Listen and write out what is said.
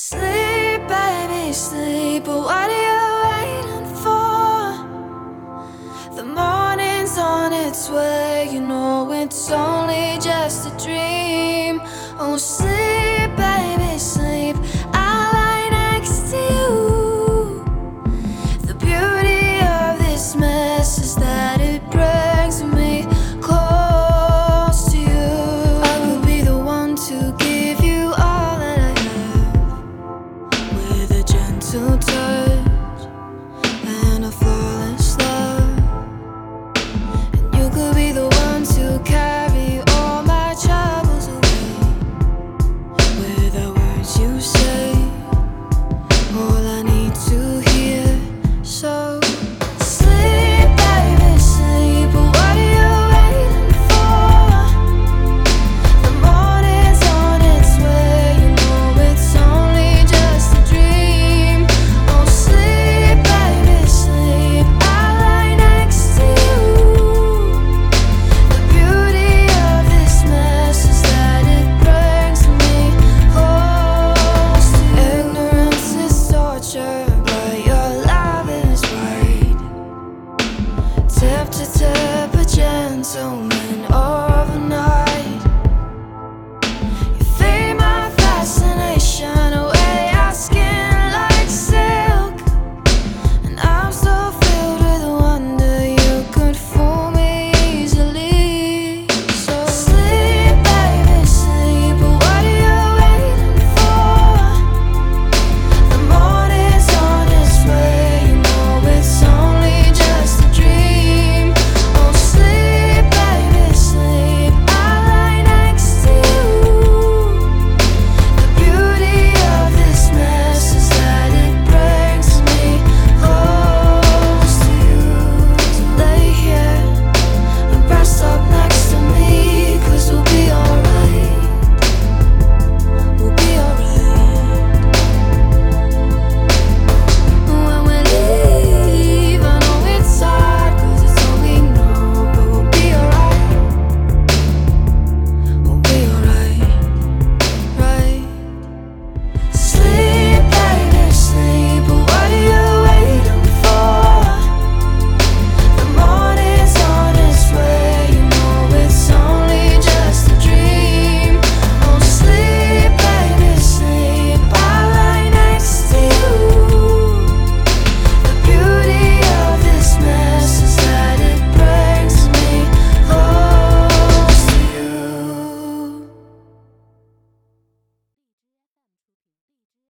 Sleep, baby, sleep. But what are you waiting for? The morning's on its way. You know it's only just a dream. Oh, sleep,